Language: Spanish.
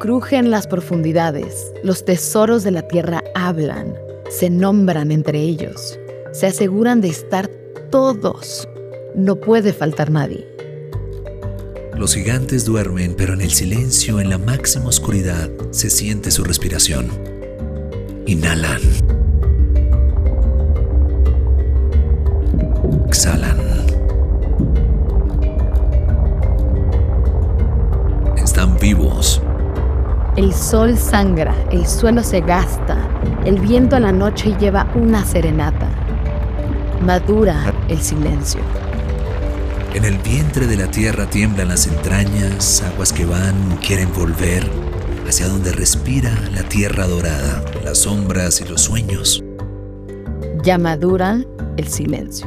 Crujen las profundidades, los tesoros de la tierra hablan, se nombran entre ellos, se aseguran de estar todos, no puede faltar nadie. Los gigantes duermen, pero en el silencio, en la máxima oscuridad, se siente su respiración. Inhalan. Sol sangra, el suelo se gasta, el viento a la noche lleva una serenata. Madura el silencio. En el vientre de la tierra tiemblan las entrañas, aguas que van, quieren volver, hacia donde respira la tierra dorada, las sombras y los sueños. Ya madura el silencio.